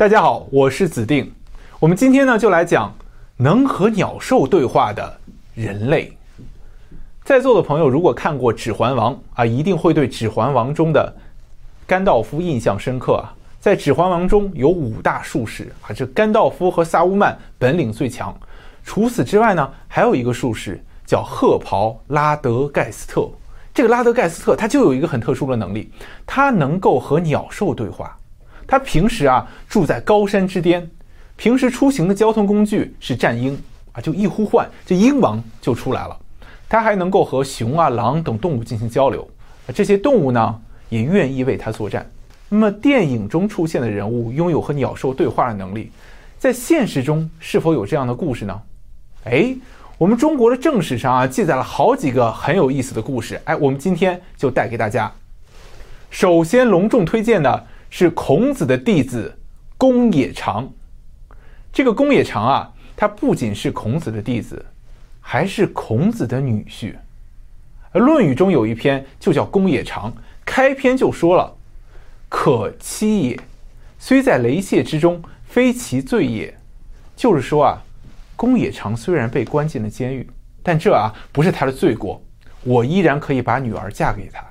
大家好，我是子定。我们今天呢，就来讲能和鸟兽对话的人类。在座的朋友如果看过《指环王》啊，一定会对《指环王》中的甘道夫印象深刻啊。在《指环王》中有五大术士啊，这甘道夫和萨乌曼本领最强。除此之外呢，还有一个术士叫褐袍拉德盖斯特。这个拉德盖斯特他就有一个很特殊的能力，他能够和鸟兽对话。他平时啊住在高山之巅，平时出行的交通工具是战鹰啊，就一呼唤，这鹰王就出来了。他还能够和熊啊、狼等动物进行交流，这些动物呢也愿意为他作战。那么电影中出现的人物拥有和鸟兽对话的能力，在现实中是否有这样的故事呢？哎，我们中国的正史上啊记载了好几个很有意思的故事，哎，我们今天就带给大家。首先隆重推荐的。是孔子的弟子公冶长。这个公冶长啊，他不仅是孔子的弟子，还是孔子的女婿。《论语》中有一篇就叫《公冶长》，开篇就说了：“可欺也，虽在雷泄之中，非其罪也。”就是说啊，公冶长虽然被关进了监狱，但这啊不是他的罪过，我依然可以把女儿嫁给他。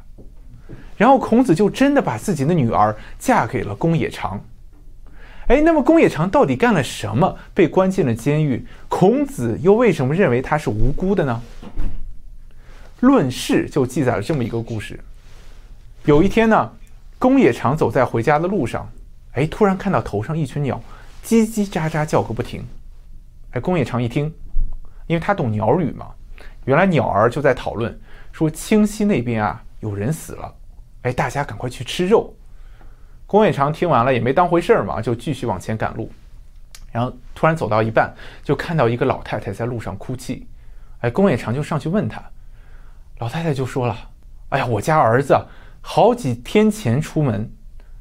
然后孔子就真的把自己的女儿嫁给了公冶长。哎，那么公冶长到底干了什么，被关进了监狱？孔子又为什么认为他是无辜的呢？《论事》就记载了这么一个故事：有一天呢，公冶长走在回家的路上，哎，突然看到头上一群鸟叽叽喳喳叫个不停。哎，公冶长一听，因为他懂鸟语嘛，原来鸟儿就在讨论说清溪那边啊有人死了。哎，大家赶快去吃肉！公冶长听完了也没当回事儿嘛，就继续往前赶路。然后突然走到一半，就看到一个老太太在路上哭泣。哎，公冶长就上去问她，老太太就说了：“哎呀，我家儿子好几天前出门，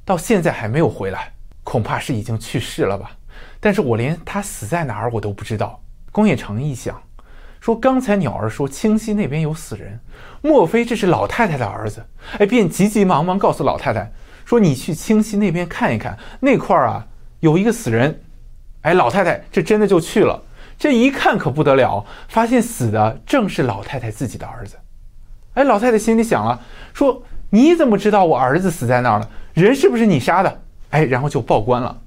到现在还没有回来，恐怕是已经去世了吧？但是我连他死在哪儿我都不知道。”公冶长一想。说刚才鸟儿说清溪那边有死人，莫非这是老太太的儿子？哎，便急急忙忙告诉老太太说：“你去清溪那边看一看，那块儿啊有一个死人。”哎，老太太这真的就去了，这一看可不得了，发现死的正是老太太自己的儿子。哎，老太太心里想了，说：“你怎么知道我儿子死在那儿了？人是不是你杀的？”哎，然后就报官了。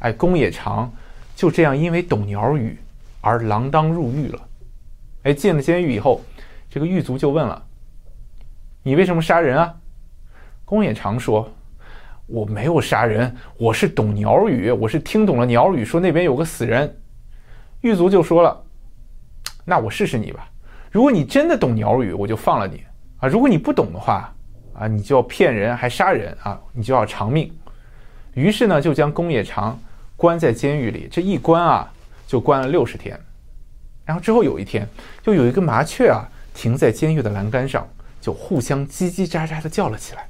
哎，公冶长就这样因为懂鸟语而锒铛入狱了。哎，进了监狱以后，这个狱卒就问了：“你为什么杀人啊？”公冶长说：“我没有杀人，我是懂鸟语，我是听懂了鸟语，说那边有个死人。”狱卒就说了：“那我试试你吧，如果你真的懂鸟语，我就放了你啊；如果你不懂的话，啊，你就要骗人还杀人啊，你就要偿命。”于是呢，就将公冶长关在监狱里，这一关啊，就关了六十天。然后之后有一天，就有一个麻雀啊停在监狱的栏杆上，就互相叽叽喳喳的叫了起来。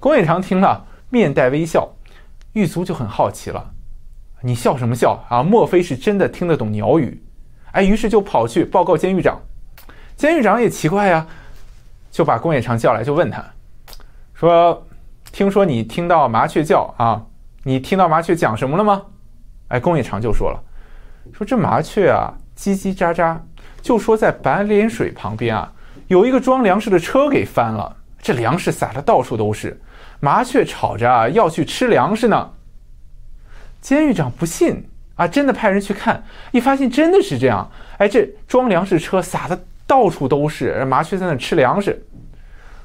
公冶长听了，面带微笑，狱卒就很好奇了：“你笑什么笑啊？莫非是真的听得懂鸟语？”哎，于是就跑去报告监狱长。监狱长也奇怪呀，就把公冶长叫来，就问他，说：“听说你听到麻雀叫啊？你听到麻雀讲什么了吗？”哎，公冶长就说了：“说这麻雀啊。”叽叽喳喳，就说在白莲水旁边啊，有一个装粮食的车给翻了，这粮食撒的到处都是，麻雀吵着啊要去吃粮食呢。监狱长不信啊，真的派人去看，一发现真的是这样，哎，这装粮食车撒的到处都是，麻雀在那吃粮食。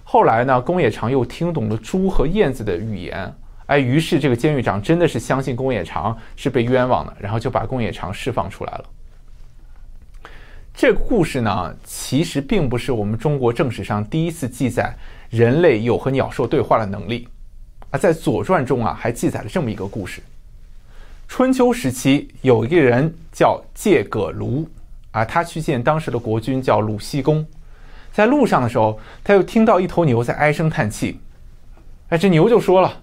后来呢，公野长又听懂了猪和燕子的语言，哎，于是这个监狱长真的是相信公野长是被冤枉的，然后就把公野长释放出来了。这个故事呢，其实并不是我们中国正史上第一次记载人类有和鸟兽对话的能力啊。在《左传》中啊，还记载了这么一个故事：春秋时期，有一个人叫介葛庐啊，他去见当时的国君叫鲁僖公，在路上的时候，他又听到一头牛在唉声叹气。哎，这牛就说了：“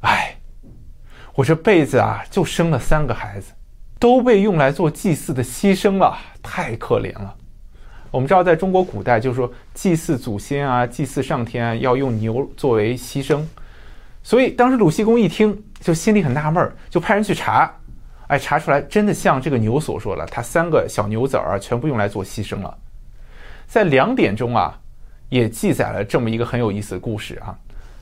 哎，我这辈子啊，就生了三个孩子。”都被用来做祭祀的牺牲了，太可怜了。我们知道，在中国古代，就是说祭祀祖先啊，祭祀上天啊，要用牛作为牺牲，所以当时鲁僖公一听，就心里很纳闷，就派人去查。哎，查出来真的像这个牛所说的，他三个小牛崽儿全部用来做牺牲了。在两点中啊，也记载了这么一个很有意思的故事啊。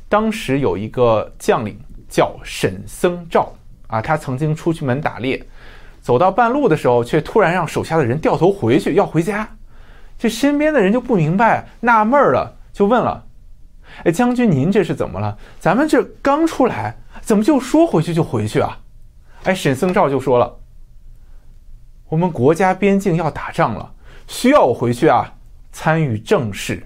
当时有一个将领叫沈僧肇啊，他曾经出去门打猎，走到半路的时候，却突然让手下的人掉头回去，要回家。这身边的人就不明白，纳闷了，就问了：“哎，将军您这是怎么了？咱们这刚出来，怎么就说回去就回去啊？”哎，沈僧照就说了：“我们国家边境要打仗了，需要我回去啊，参与政事。”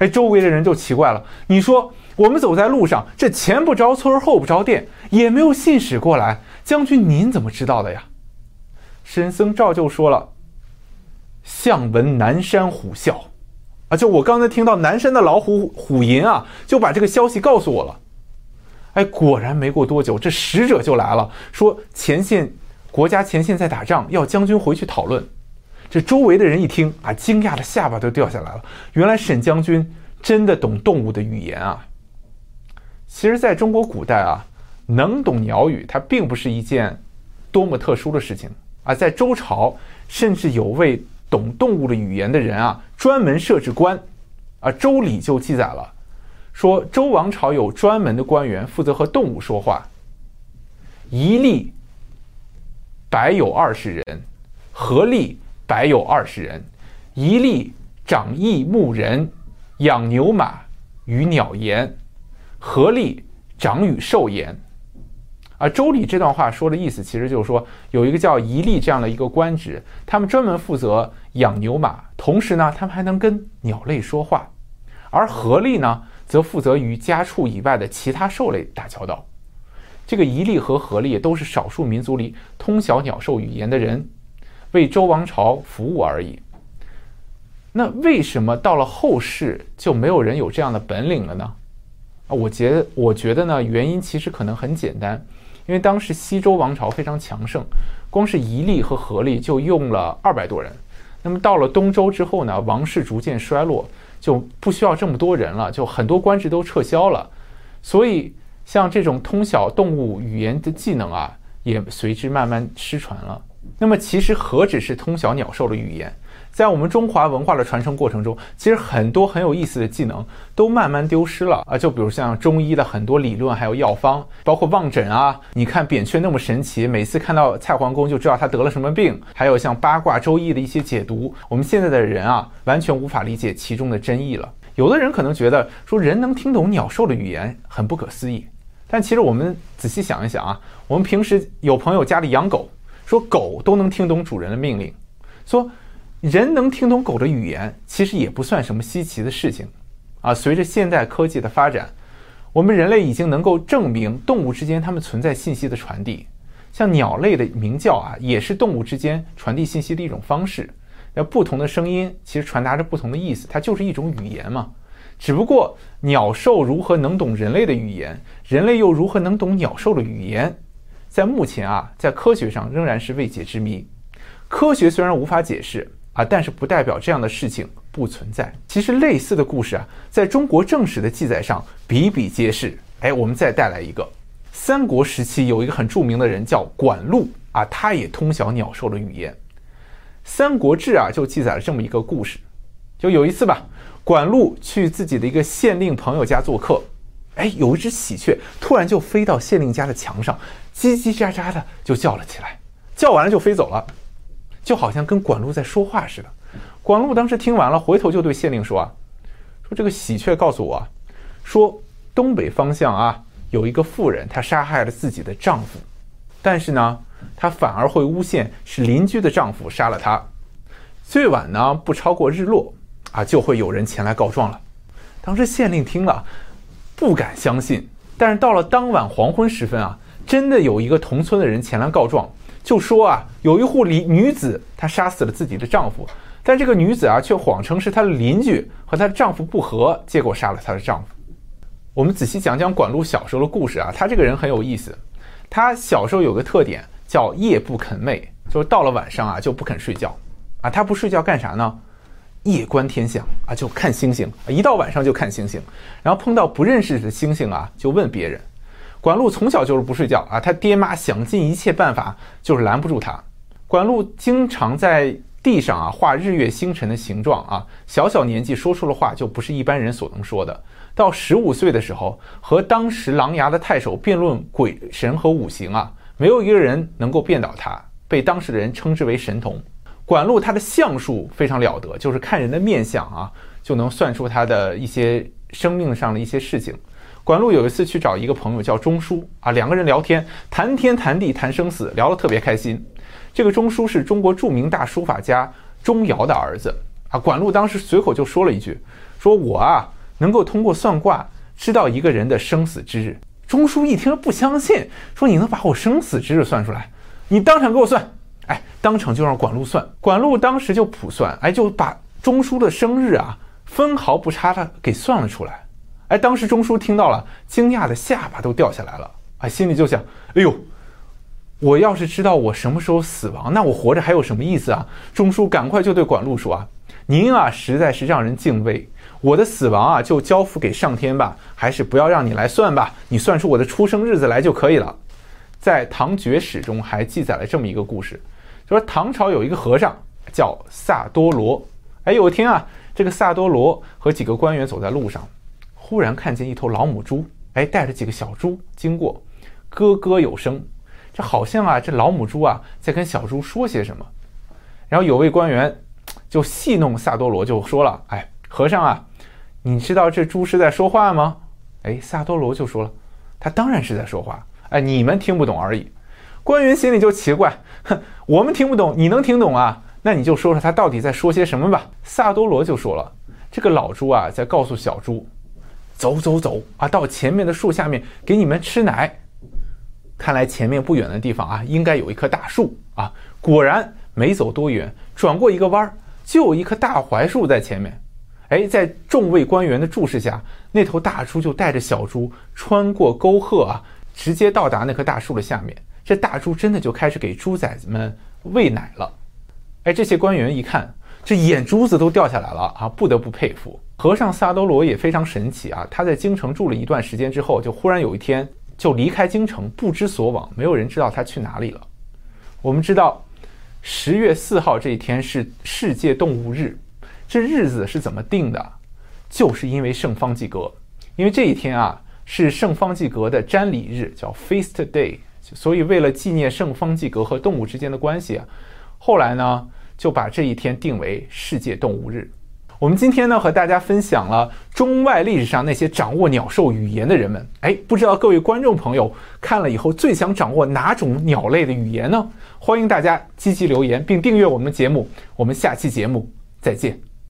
哎，周围的人就奇怪了：“你说我们走在路上，这前不着村后不着店，也没有信使过来，将军您怎么知道的呀？”沈僧照就说了。相闻南山虎啸，啊，就我刚才听到南山的老虎虎吟啊，就把这个消息告诉我了。哎，果然没过多久，这使者就来了，说前线国家前线在打仗，要将军回去讨论。这周围的人一听啊，惊讶的下巴都掉下来了。原来沈将军真的懂动物的语言啊！其实，在中国古代啊，能懂鸟语，它并不是一件多么特殊的事情啊。在周朝，甚至有位。懂动物的语言的人啊，专门设置官，啊，《周礼》就记载了，说周王朝有专门的官员负责和动物说话。一例百有二十人，合力百有二十人，一例长义牧人，养牛马与鸟言，合力长与兽言。而《周礼》这段话说的意思，其实就是说，有一个叫仪吏这样的一个官职，他们专门负责养牛马，同时呢，他们还能跟鸟类说话；而合力呢，则负责与家畜以外的其他兽类打交道。这个仪吏和合力都是少数民族里通晓鸟兽语言的人，为周王朝服务而已。那为什么到了后世就没有人有这样的本领了呢？啊，我觉得，我觉得呢，原因其实可能很简单。因为当时西周王朝非常强盛，光是仪力和合力就用了二百多人。那么到了东周之后呢，王室逐渐衰落，就不需要这么多人了，就很多官职都撤销了。所以像这种通晓动物语言的技能啊，也随之慢慢失传了。那么其实何止是通晓鸟兽的语言？在我们中华文化的传承过程中，其实很多很有意思的技能都慢慢丢失了啊！就比如像中医的很多理论，还有药方，包括望诊啊。你看扁鹊那么神奇，每次看到蔡桓公就知道他得了什么病。还有像八卦、周易的一些解读，我们现在的人啊，完全无法理解其中的真意了。有的人可能觉得说人能听懂鸟兽的语言很不可思议，但其实我们仔细想一想啊，我们平时有朋友家里养狗，说狗都能听懂主人的命令，说。人能听懂狗的语言，其实也不算什么稀奇的事情，啊，随着现代科技的发展，我们人类已经能够证明动物之间它们存在信息的传递。像鸟类的鸣叫啊，也是动物之间传递信息的一种方式。那不同的声音其实传达着不同的意思，它就是一种语言嘛。只不过鸟兽如何能懂人类的语言，人类又如何能懂鸟兽的语言，在目前啊，在科学上仍然是未解之谜。科学虽然无法解释。啊，但是不代表这样的事情不存在。其实类似的故事啊，在中国正史的记载上比比皆是。哎，我们再带来一个，三国时期有一个很著名的人叫管路啊，他也通晓鸟兽的语言。《三国志》啊就记载了这么一个故事，就有一次吧，管路去自己的一个县令朋友家做客，哎，有一只喜鹊突然就飞到县令家的墙上，叽叽喳喳的就叫了起来，叫完了就飞走了。就好像跟管路在说话似的。管路当时听完了，回头就对县令说：“啊，说这个喜鹊告诉我，说东北方向啊有一个妇人，她杀害了自己的丈夫，但是呢，她反而会诬陷是邻居的丈夫杀了她。最晚呢不超过日落啊，就会有人前来告状了。当时县令听了，不敢相信。但是到了当晚黄昏时分啊，真的有一个同村的人前来告状。”就说啊，有一户女女子，她杀死了自己的丈夫，但这个女子啊，却谎称是她的邻居和她的丈夫不和，结果杀了她的丈夫。我们仔细讲讲管路小时候的故事啊，他这个人很有意思。他小时候有个特点叫夜不肯寐，就是到了晚上啊就不肯睡觉啊。他不睡觉干啥呢？夜观天象啊，就看星星，一到晚上就看星星，然后碰到不认识的星星啊，就问别人。管路从小就是不睡觉啊，他爹妈想尽一切办法，就是拦不住他。管路经常在地上啊画日月星辰的形状啊，小小年纪说出了话就不是一般人所能说的。到十五岁的时候，和当时琅琊的太守辩论鬼神和五行啊，没有一个人能够辩倒他，被当时的人称之为神童。管路他的相术非常了得，就是看人的面相啊，就能算出他的一些生命上的一些事情。管路有一次去找一个朋友叫钟书啊，两个人聊天，谈天谈地谈生死，聊得特别开心。这个钟书是中国著名大书法家钟繇的儿子啊。管路当时随口就说了一句：“说我啊能够通过算卦知道一个人的生死之日。”钟书一听不相信，说：“你能把我生死之日算出来？你当场给我算。”哎，当场就让管路算。管路当时就卜算，哎，就把钟书的生日啊分毫不差的给算了出来。哎，当时钟书听到了，惊讶的下巴都掉下来了。啊，心里就想：哎呦，我要是知道我什么时候死亡，那我活着还有什么意思啊？钟书赶快就对管路说：“啊，您啊实在是让人敬畏。我的死亡啊就交付给上天吧，还是不要让你来算吧。你算出我的出生日子来就可以了。”在《唐绝史》中还记载了这么一个故事，说唐朝有一个和尚叫萨多罗。哎，有一天啊，这个萨多罗和几个官员走在路上。突然看见一头老母猪，哎，带着几个小猪经过，咯咯有声，这好像啊，这老母猪啊在跟小猪说些什么。然后有位官员就戏弄萨多罗，就说了：“哎，和尚啊，你知道这猪是在说话吗？”哎，萨多罗就说了：“他当然是在说话，哎，你们听不懂而已。”官员心里就奇怪：“哼，我们听不懂，你能听懂啊？那你就说说他到底在说些什么吧。”萨多罗就说了：“这个老猪啊，在告诉小猪。”走走走啊，到前面的树下面给你们吃奶。看来前面不远的地方啊，应该有一棵大树啊。果然没走多远，转过一个弯儿，就有一棵大槐树在前面。哎，在众位官员的注视下，那头大猪就带着小猪穿过沟壑啊，直接到达那棵大树的下面。这大猪真的就开始给猪崽子们喂奶了。哎，这些官员一看，这眼珠子都掉下来了啊，不得不佩服。和尚萨多罗也非常神奇啊！他在京城住了一段时间之后，就忽然有一天就离开京城，不知所往，没有人知道他去哪里了。我们知道，十月四号这一天是世界动物日，这日子是怎么定的？就是因为圣方济各，因为这一天啊是圣方济各的瞻礼日，叫 Feast Day，所以为了纪念圣方济各和动物之间的关系，后来呢就把这一天定为世界动物日。我们今天呢，和大家分享了中外历史上那些掌握鸟兽语言的人们。哎，不知道各位观众朋友看了以后，最想掌握哪种鸟类的语言呢？欢迎大家积极留言并订阅我们的节目。我们下期节目再见。